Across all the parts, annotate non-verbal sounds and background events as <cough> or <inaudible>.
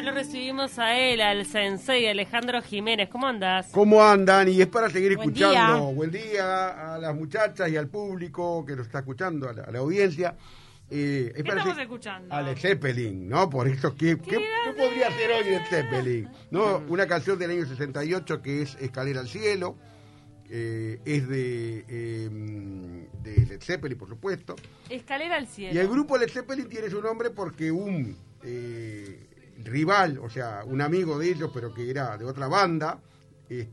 Ya lo recibimos a él, al sensei Alejandro Jiménez. ¿Cómo andas? ¿Cómo andan? Y es para seguir Buen escuchando. día. Buen día a las muchachas y al público que nos está escuchando, a la, a la audiencia. Eh, es ¿Qué para estamos escuchando? A Led Zeppelin, ¿no? Por eso, ¿qué, qué, qué podría ser hoy Led Zeppelin? ¿No? Una canción del año 68 que es Escalera al Cielo. eh, es de, eh, de Led Zeppelin, por supuesto. Escalera al cielo. Y el grupo Led Zeppelin tiene su nombre porque un eh, rival, o sea, un amigo de ellos, pero que era de otra banda,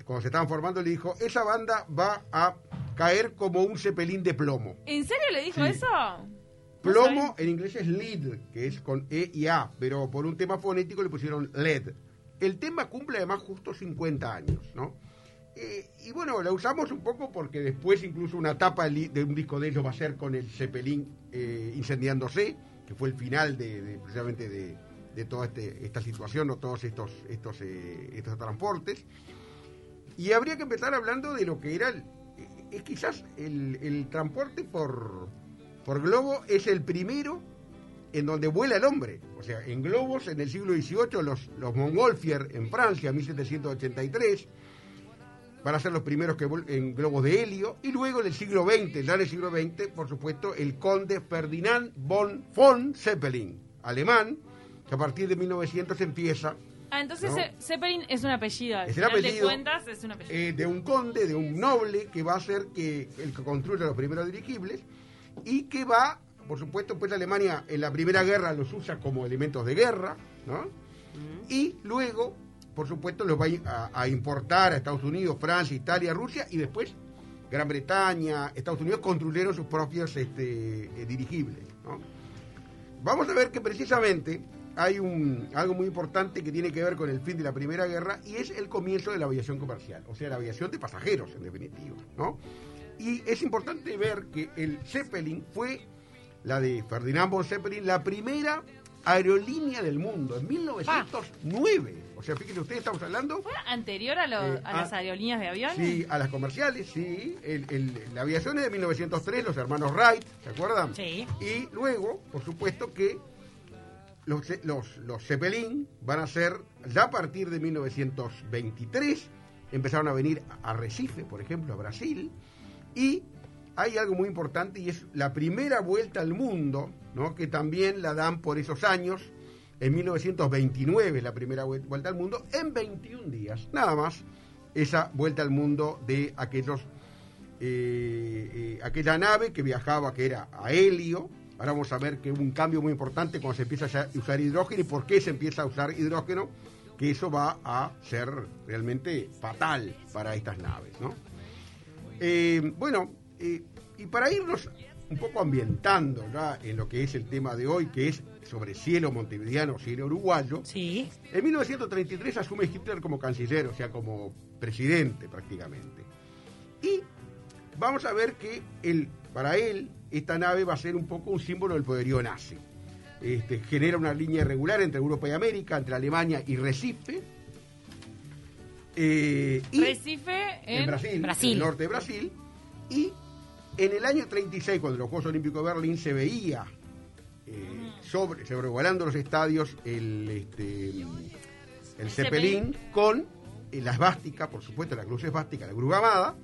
cuando se estaban formando, le dijo, esa banda va a caer como un cepelín de plomo. ¿En serio le dijo Sí. eso? Plomo en inglés es lead, que es con E y A, pero por un tema fonético le pusieron LED. El tema cumple además justo 50 años, ¿no? Eh, y bueno, la usamos un poco porque después incluso una tapa de un disco de ellos va a ser con el Zeppelin eh, incendiándose, que fue el final de, de- precisamente de, de toda este- esta situación o todos estos, estos, eh, estos transportes. Y habría que empezar hablando de lo que era, eh, es quizás el, el transporte por, por globo es el primero en donde vuela el hombre. O sea, en globos en el siglo XVIII, los, los Montgolfier en Francia, 1783, van a ser los primeros que en globos de helio. Y luego en el siglo XX, ya en el siglo XX, por supuesto, el conde Ferdinand von, von Zeppelin, alemán, que a partir de 1900 empieza Ah, entonces No. Ze- Zeppelin es un apellido. Al Es de apellido. cuentas es un apellido. eh, de un conde, de un noble, que va a ser que el que construya los primeros dirigibles y que va, por supuesto, pues Alemania en la Primera Guerra los usa como elementos de guerra, ¿no? Y luego, por supuesto, los va a, a importar a Estados Unidos, Francia, Italia, Rusia y después Gran Bretaña, Estados Unidos construyeron sus propios este, eh, dirigibles, ¿no? Vamos a ver que precisamente hay un, algo muy importante que tiene que ver con el fin de la Primera Guerra y es el comienzo de la aviación comercial, o sea, la aviación de pasajeros, en definitiva, ¿no? Y es importante ver que el Zeppelin fue, la de Ferdinand von Zeppelin, la primera aerolínea del mundo en 1909. O sea, fíjense ustedes, estamos hablando... ¿Fue anterior a, lo- Eh, a las aerolíneas de aviones? Sí, a las comerciales, sí. El- el- la aviación es de 1903, los hermanos Wright, ¿se acuerdan? Sí. Y luego, por supuesto que los, los, los Zeppelin van a ser, ya a partir de 1923, empezaron a venir a Recife, por ejemplo, a Brasil, y hay algo muy importante y es la primera vuelta al mundo, ¿no? que también la dan por esos años, en 1929 la primera vuel- vuelta al mundo, en 21 días, nada más, esa vuelta al mundo de aquellos eh, eh, aquella nave que viajaba, que era a helio. Ahora vamos a ver que hubo un cambio muy importante cuando se empieza a usar hidrógeno y por qué se empieza a usar hidrógeno, que eso va a ser realmente fatal para estas naves. ¿no? Eh, bueno, eh, y para irnos un poco ambientando ya en lo que es el tema de hoy, que es sobre cielo montevideano, cielo uruguayo, Sí. en 1933 asume Hitler como canciller, o sea, como presidente prácticamente. Y vamos a ver que él, para él esta nave va a ser un poco un símbolo del poderío nazi. Este, genera una línea irregular entre Europa y América, entre Alemania y Recife. Eh, y Recife en, en Brasil, en el norte de Brasil. Y en el año 36, cuando los Juegos Olímpicos de Berlín se veía eh, sobre, sobrevolando los estadios el, este, el Zeppelin con eh, la esvástica, por supuesto, la cruz esvástica, la cruz gamada.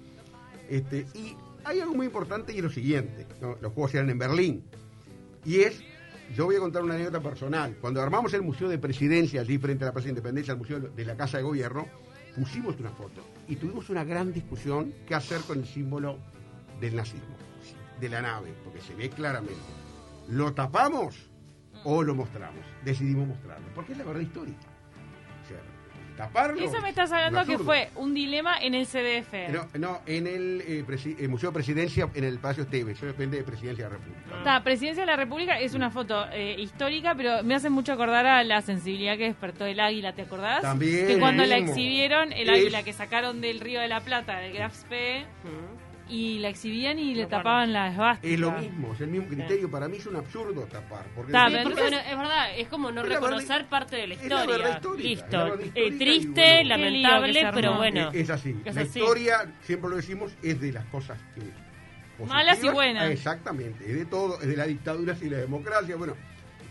Este, y hay algo muy importante y es lo siguiente: los Juegos eran en Berlín. Y es, yo voy a contar una anécdota personal. Cuando armamos el Museo de Presidencia allí frente a la Plaza de Independencia, el Museo de la Casa de Gobierno, pusimos una foto y tuvimos una gran discusión qué hacer con el símbolo del nazismo, de la nave, porque se ve claramente. ¿Lo tapamos o lo mostramos? Decidimos mostrarlo, porque es la verdad histórica. Taparlo. Eso me estás hablando que fue un dilema en el CDF. No, no, en el, eh, presi- el Museo de Presidencia, en el Palacio Esteves, eso depende de Presidencia de la República. Está, Presidencia de la República es una foto eh, histórica, pero me hace mucho acordar a la sensibilidad que despertó el águila, ¿te acordás? También, Que cuando la exhibieron, el Es- águila que sacaron del Río de la Plata, del Graf Spee, y la exhibían y le Me tapaban la esvástica. Es lo mismo, es el mismo criterio. Para mí es un absurdo tapar. Porque Está, Sí, pero porque, entonces- bueno, es verdad, es como no Es la verdad- reconocer parte de la es la historia. verdad histórica, es la Listo. verdad Eh, histórica y triste, bueno. Qué lío lamentable, que se armó. pero bueno. Es así. Es la así. historia, siempre lo decimos, es de las cosas que... positivas. Malas y buenas. Ah, Exactamente, es de todo, es de las dictaduras y la democracia. Bueno,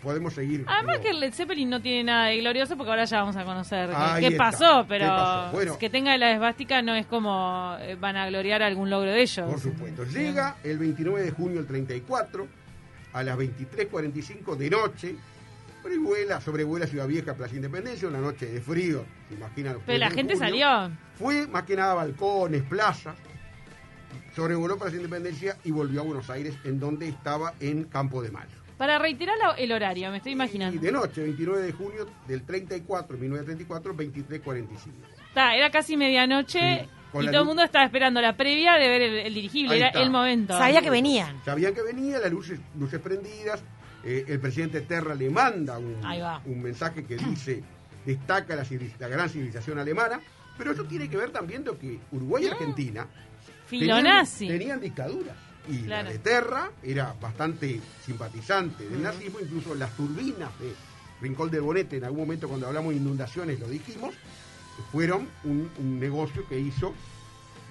podemos seguir. Además pero- que el Led Zeppelin no tiene nada de glorioso porque ahora ya vamos a conocer qué- Ahí qué, está. pasó, ¿Qué pero pasó? Bueno. que tenga la esvástica no es como eh, van a gloriar algún logro de ellos. Por supuesto. Llega el 29 de junio del 34 a las 23.45 de noche. Pero vuela, sobrevuela Ciudad Vieja, Plaza Independencia, una noche de frío, se imaginan. Pero la en gente junio. salió. Fue más que nada balcones, plazas, sobrevoló Plaza Independencia y volvió a Buenos Aires, en donde estaba en Campo de Mayo. Para reiterar el horario, me estoy Y imaginando. de noche, 29 de junio del 34, 1934, 23.45. Está, era casi medianoche Sí, y todo el mundo estaba esperando la previa de ver el, el dirigible, Ahí era está. el momento. Sabía que venían. Sabían que venía, las luces, luces prendidas. eh, el presidente Terra le manda un, mensaje que dice, <clears throat> destaca la, gran civilización alemana. Pero eso tiene que ver también con que Uruguay y Argentina Filonazi. tenían, tenían dictaduras. Y Claro. la de Terra era bastante simpatizante del nazismo, incluso las turbinas de Rincón de Bonete, en algún momento cuando hablamos de inundaciones lo dijimos, fueron un, un negocio que hizo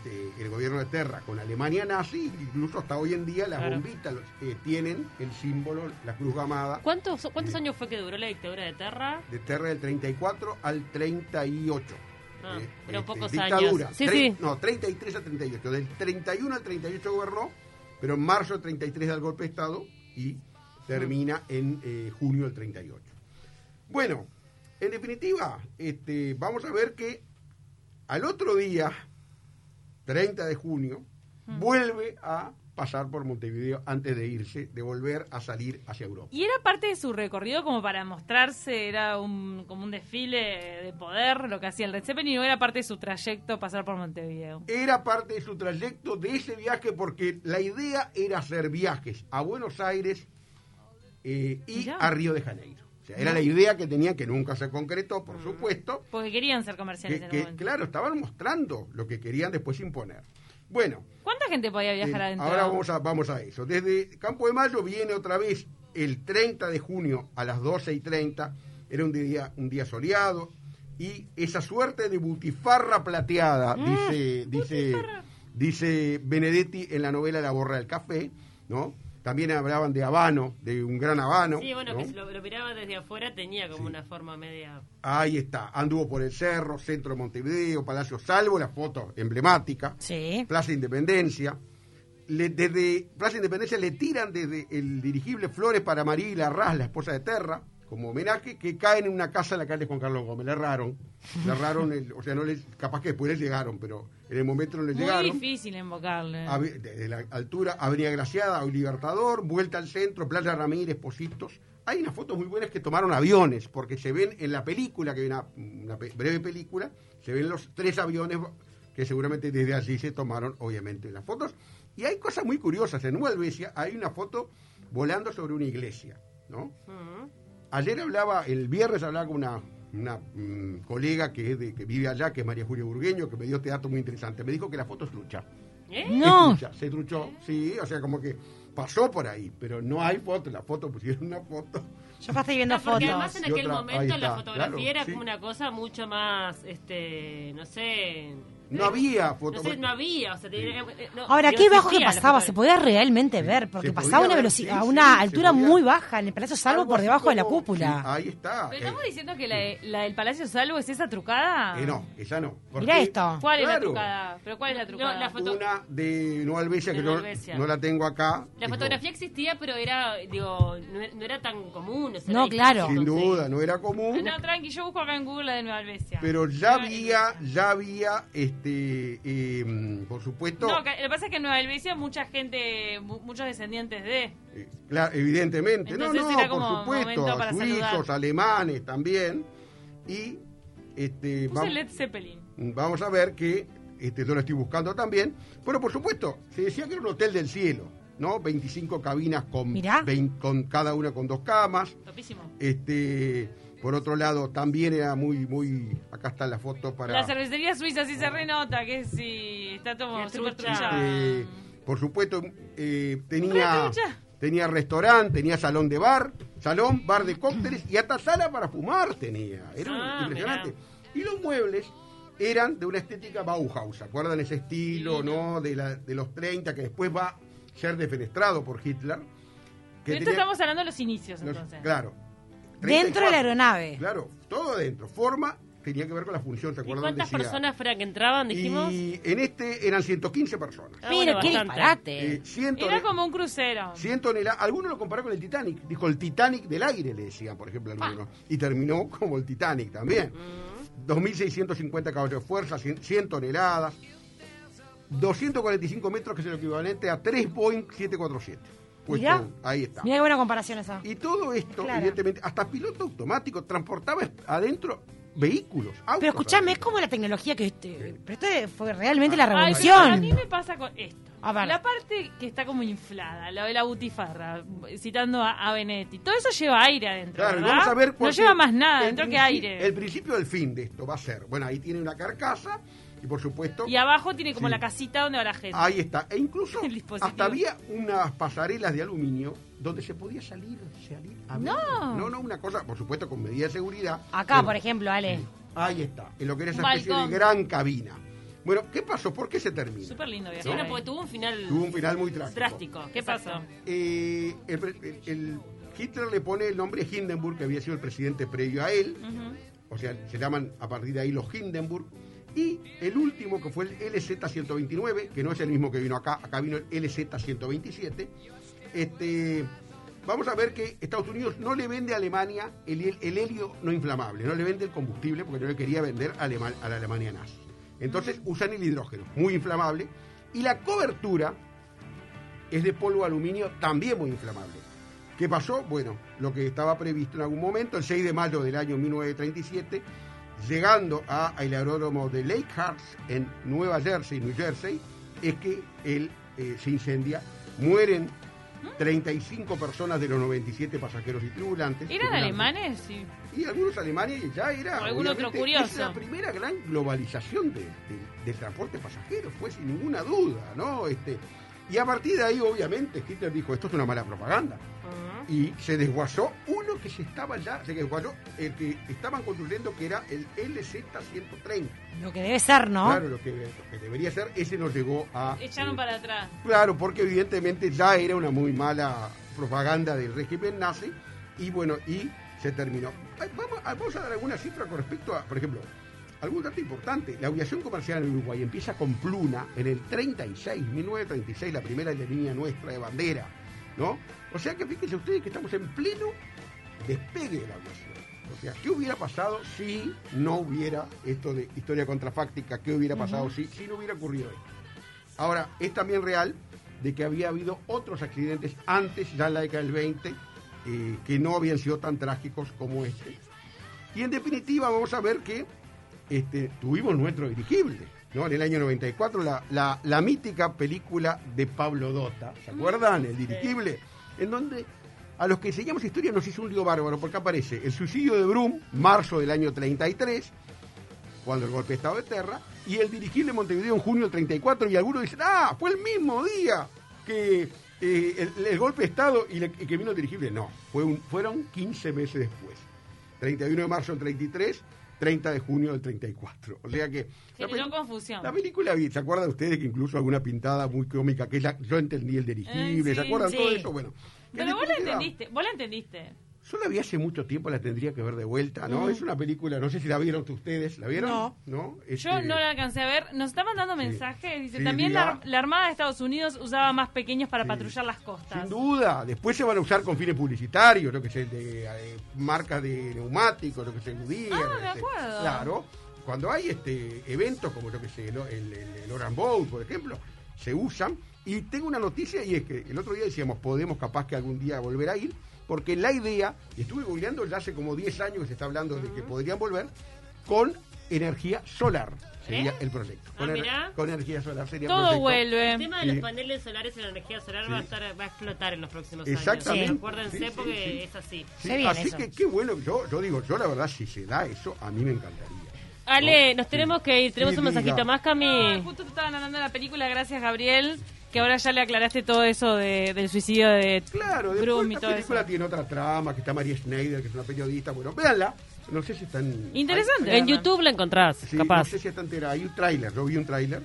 de- el gobierno de Terra con Alemania nazi, incluso hasta hoy en día las Claro. bombitas eh, tienen el símbolo, la cruz gamada ¿Cuántos, ¿Cuántos años fue que duró la dictadura de Terra? de Terra del 34 al 38. Ah, Eh, fueron este, pocos dictadura. años. Sí, sí. No, 33 a 38. Del 31 al 38 gobernó, pero en marzo del 33 da el golpe de Estado y termina en eh, junio del 38. Bueno, en definitiva, este, vamos a ver que al otro día, 30 de junio, vuelve a pasar por Montevideo antes de irse, de volver a salir hacia Europa. Y era parte de su recorrido como para mostrarse, era un, como un desfile de poder lo que hacía el Red Zeppelin, o era parte de su trayecto pasar por Montevideo. era parte de su trayecto de ese viaje porque la idea era hacer viajes a Buenos Aires eh, y a Río de Janeiro. O sea, era la idea que tenían, que nunca se concretó, por supuesto, Porque querían ser comerciales que, en el claro, estaban mostrando lo que querían después imponer. Bueno, ¿Cuánta gente podía viajar eh, adentro? ahora vamos a, vamos a eso. Desde Campo de Mayo viene otra vez el 30 de junio a las 12 y 30. Era un día, un día soleado. Y esa suerte de butifarra plateada, Mm, dice, dice, dice Benedetti en la novela La borra del café, ¿no? También hablaban de habano, de un gran habano. Sí, bueno, ¿no? que si lo, lo miraba desde afuera tenía como una forma media... Ahí está, anduvo por el cerro, centro de Montevideo, Palacio Salvo, la foto emblemática. Sí. Plaza Independencia. Le- desde Plaza Independencia le tiran desde el dirigible Flores para María Larraz, la esposa de Terra, como homenaje, que caen en una casa en la calle Juan Carlos Gómez. Le erraron. Le erraron, el- o sea, no les, capaz que después les llegaron, pero en el momento no les Muy llegaron. difícil invocarle. Desde la altura, Avenida Graciada, Libertador, vuelta al centro, Playa Ramírez, Positos. Hay unas fotos muy buenas que tomaron aviones, porque se ven en la película, que hay una, breve película, se ven los tres aviones que seguramente desde allí se tomaron, obviamente, las fotos. Y hay cosas muy curiosas. En Nueva Helvecia hay una foto volando sobre una iglesia, ¿no? Mm. Ayer hablaba, el viernes hablaba con una, una mm, colega que, es de, que vive allá, que es María Julia Burgueño, que me dio este dato muy interesante. Me dijo que la foto es trucha. ¿Eh? No. Es trucha, se truchó, sí, o sea, como que pasó por ahí, pero no hay foto. La foto pusieron una foto. Yo estoy viendo Ah, porque fotos. además en aquel otra- momento la fotografía claro, era sí. como una cosa mucho más, este, no sé... No había foto. No sé, no había, o sea, tenía- eh, no, Ahora, qué bajo que pasaba, se podía realmente Sí, ver, porque pasaba una ver, velocidad, sí, a una altura podía- muy baja en el Palacio Salvo por debajo de la cúpula. sí, ahí está. ¿Pero eh, estamos diciendo que la, de- la del Palacio Salvo es esa trucada? eh, no, esa no. Porque esto. ¿Cuál es la trucada? ¿Pero cuál es la No, trucada? la foto- Una de Nueva De que no, la tengo acá. La fotografía existía, pero era, digo, no, era- no era tan común. o sea, No, era claro. Sin duda, no era común. No, tranqui, yo busco acá en Google la de Nueva Albesia. Pero ya había, ya había, este, eh, por supuesto, No, que- lo que pasa es que en Nueva Helvecia mucha gente, mu- muchos descendientes de... eh, claro, evidentemente, Entonces no, no, era por supuesto, para suizos, alemanes también, y este, Puse Led Zeppelin. vamos a ver que este, yo lo estoy buscando también. Pero por supuesto, se decía que era un hotel del cielo, ¿no? 25 cabinas con, Mirá. vein- con cada una con dos camas. Topísimo. Este, por otro lado, también era muy, muy. Acá está la foto para. La cervecería suiza sí se renota que sí, está todo súper. Este, por supuesto, eh, tenía, tenía restaurante, tenía salón de bar, salón, bar de cócteles y hasta sala para fumar tenía. Era Ah, impresionante. Y los muebles eran de una estética Bauhaus, ¿se acuerdan ese estilo, no? De, la, de los 30 que después va a ser defenestrado por Hitler. Que Pero esto tenía estamos hablando de los inicios, los- entonces. claro. Dentro de 34. la aeronave. Claro, todo adentro. Forma tenía que ver con la función, ¿se ¿Y acuerdan? cuántas Decía- personas fueran que entraban, dijimos? Y en este eran 115 personas. Ah, Mira, bueno, qué disparate. Eh, 100 Era como un crucero. 100 toneladas. Algunos lo compararon con el Titanic. Dijo el Titanic del aire, le decían, por ejemplo, algunos. Y terminó como el Titanic también. 2.650 caballos de fuerza, 100, 100 toneladas. 245 metros, que es el equivalente a 3 Boeing 747. Puesto- Mirá. ahí está. Mira qué buena comparación esa. Y todo esto, Claro. evidentemente, hasta piloto automático transportaba adentro vehículos, autos. Pero escúchame, es adentro. como la tecnología que... este- Pero esto fue realmente la Ay, revolución. pero a mí me pasa con esto. A ver. La parte que está como inflada, lo de la butifarra, citando a, a Benetti. Todo eso lleva aire adentro. Claro, y ¿verdad? vamos a ver No lleva más nada el dentro que aire. El principio del fin de esto va a ser, bueno, ahí tiene una carcasa y por supuesto Y abajo tiene como Sí. la casita donde va la gente. ahí está. E incluso <laughs> hasta había unas pasarelas de aluminio donde se podía salir, salir a ver. No. No, no, una cosa, por supuesto, con medidas de seguridad. Acá, Pero por ejemplo, Ale. Ahí está, en lo que era esa especie de gran cabina. Bueno, ¿qué pasó? ¿Por qué se termina? Súper lindo viajar Bueno, ahí. porque tuvo un final Tuvo un final muy trágico. drástico. ¿Qué pasó? Eh, el, pre- el- el- Hitler le pone el nombre Hindenburg, que había sido el presidente previo a él. O sea, se llaman a partir de ahí los Hindenburg. Y el último, que fue el LZ-129, que no es el mismo que vino acá, acá vino el LZ-127. Este, vamos a ver que Estados Unidos no le vende a Alemania el, hel- el helio no inflamable, no le vende el combustible porque no le quería vender a, a la Alemania nazi. Entonces usan el hidrógeno, muy inflamable. Y la cobertura es de polvo aluminio, también muy inflamable. ¿Qué pasó? Bueno, lo que estaba previsto en algún momento, el 6 de mayo del año 1937, llegando a el aeródromo de Lake en Nueva Jersey, New Jersey, es que él eh, se incendia, mueren 35 personas de los 97 pasajeros y tripulantes. ¿Eran alemanes? Sí. Y algunos alemanes ya era. O algún otro curioso. Es la primera gran globalización de- de- del transporte pasajero, fue sin ninguna duda, ¿no? Este, y a partir de ahí, obviamente, Hitler dijo: esto es una mala propaganda. Y se desguazó uno que se estaba ya, se desguazó el que estaban construyendo, que era el LZ-130. Lo que debe ser, ¿no? Claro, lo que, lo que debería ser, ese no llegó a. Echaron eh, para atrás. Claro, porque evidentemente ya era una muy mala propaganda del régimen nazi y bueno, y se terminó. Vamos a, vamos a dar alguna cifra con respecto a, por ejemplo, algún dato importante. La aviación comercial en Uruguay empieza con Pluna en el 36, 1936, la primera línea nuestra de bandera, ¿no? O sea que fíjense ustedes que estamos en pleno despegue de la aviación. O sea, ¿qué hubiera pasado si no hubiera esto de historia contrafáctica? ¿Qué hubiera pasado si, si no hubiera ocurrido esto? Ahora, es también real de que había habido otros accidentes antes, ya en la década del 20, eh, que no habían sido tan trágicos como este. Y en definitiva vamos a ver que este, tuvimos nuestro dirigible. ¿no? En el año 94, la, la, la mítica película de Pablo Dota, ¿se acuerdan? El dirigible, en donde a los que enseñamos historia nos hizo un lío bárbaro, porque aparece el suicidio de Brum, marzo del año 33, cuando el golpe de Estado de Terra, y el dirigible Montevideo en junio del 34, y algunos dicen, ah, fue el mismo día que eh, el, el golpe de Estado y, le- y que vino el dirigible. No, fue un- fueron 15 meses después. 31 de marzo del 33, 30 de junio del 34. O sea que... la Generó peli- confusión. la película, ¿se acuerdan ustedes que incluso alguna pintada muy cómica, que es la- yo entendí el dirigible, Eh, ¿se acuerdan sí. todo eso? Bueno. en Pero vos la entendiste. Vos la entendiste. Yo la vi hace mucho tiempo, la tendría que ver de vuelta, ¿no? Es una película, no sé si la vieron ustedes, ¿la vieron? No. ¿No? Yo Este, no la alcancé a ver. Nos estaban dando mensajes. Dice, Sí, también diga. la, la Armada de Estados Unidos usaba más pequeños para Sí. patrullar las costas. Sin duda, después se van a usar con fines publicitarios, lo que sé, de eh, marcas de neumáticos, lo que sé, Goodyear, Ah, me este, acuerdo. Claro, cuando hay este eventos como lo que sé, el, el, el, Orange Bowl, por ejemplo, se usan. Y tengo una noticia y es que el otro día decíamos, podemos capaz que algún día volver a ir, porque la idea, y estuve googleando ya hace como 10 años que se está hablando de que podrían volver, con energía solar. Sería ¿Eh? el proyecto. Ah, Con, mirá. con energía solar sería el Todo proyecto. vuelve. El tema de Sí. los paneles solares y la energía solar va, a estar, va a explotar en los próximos Exactamente. años. Acuérdense Sí, sí, porque sí. es así. Así eso. que qué bueno. Yo, yo digo, yo la verdad, si se da eso, a mí me encantaría. Ale, ¿No? nos tenemos que ir. Tenemos Sí, un mensajito diga. más, No, Cami. justo te estaban hablando de la película, gracias Gabriel, que ahora ya le aclaraste todo eso de, del suicidio de Claro, después Brum y esta todo película eso. tiene otra trama, que está María Schneider, que es una periodista. Bueno, véanla. No sé si están... Interesante. Hay- En YouTube la encontrás, Sí, capaz. no sé si está entera. Hay un tráiler, yo vi un tráiler.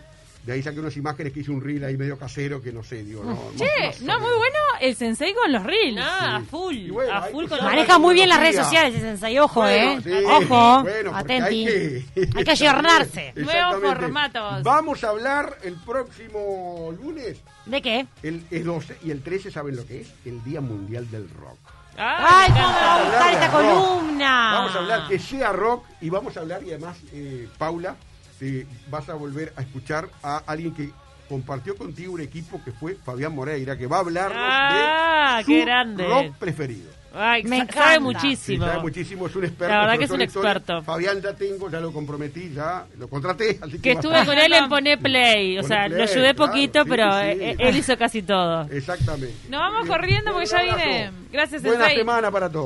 De ahí saqué unas imágenes que hice un reel ahí medio casero que no sé, digo, no. no- Che, no muy bueno el sensei con los reels. Ah, a full. Bueno, a full con Maneja muy bien las redes sociales, ese sensei, ojo, Bueno, ¿eh? sí, Ojo, bueno, atenti. Hay que, Hay que ayornarse. <laughs> Nuevos formatos. Vamos a hablar el próximo lunes, ¿De qué? el, el 12 y el 13, ¿saben lo que es? El Día Mundial del Rock. Ah, ¡Ay, cómo me va a gustar esta columna! Vamos a hablar que sea rock y vamos a hablar y además, eh, Paula, eh, vas a volver a escuchar a alguien que compartió contigo un equipo que fue Fabián Moreira, que va a hablarnos Ah, de su qué grande. rock preferido. Ay, Me sabe Sí, muchísimo. sabe muchísimo, es un experto. La verdad que es un experto. Fabián ya tengo, ya lo comprometí, ya lo contraté. Así que, Que estuve con él en Poné Play. O sea, Play, lo ayudé claro, poquito, sí, pero sí. eh, él hizo casi todo. Exactamente. Nos vamos corriendo porque ya viene. Gracias, Buena Sensei. semana para todos.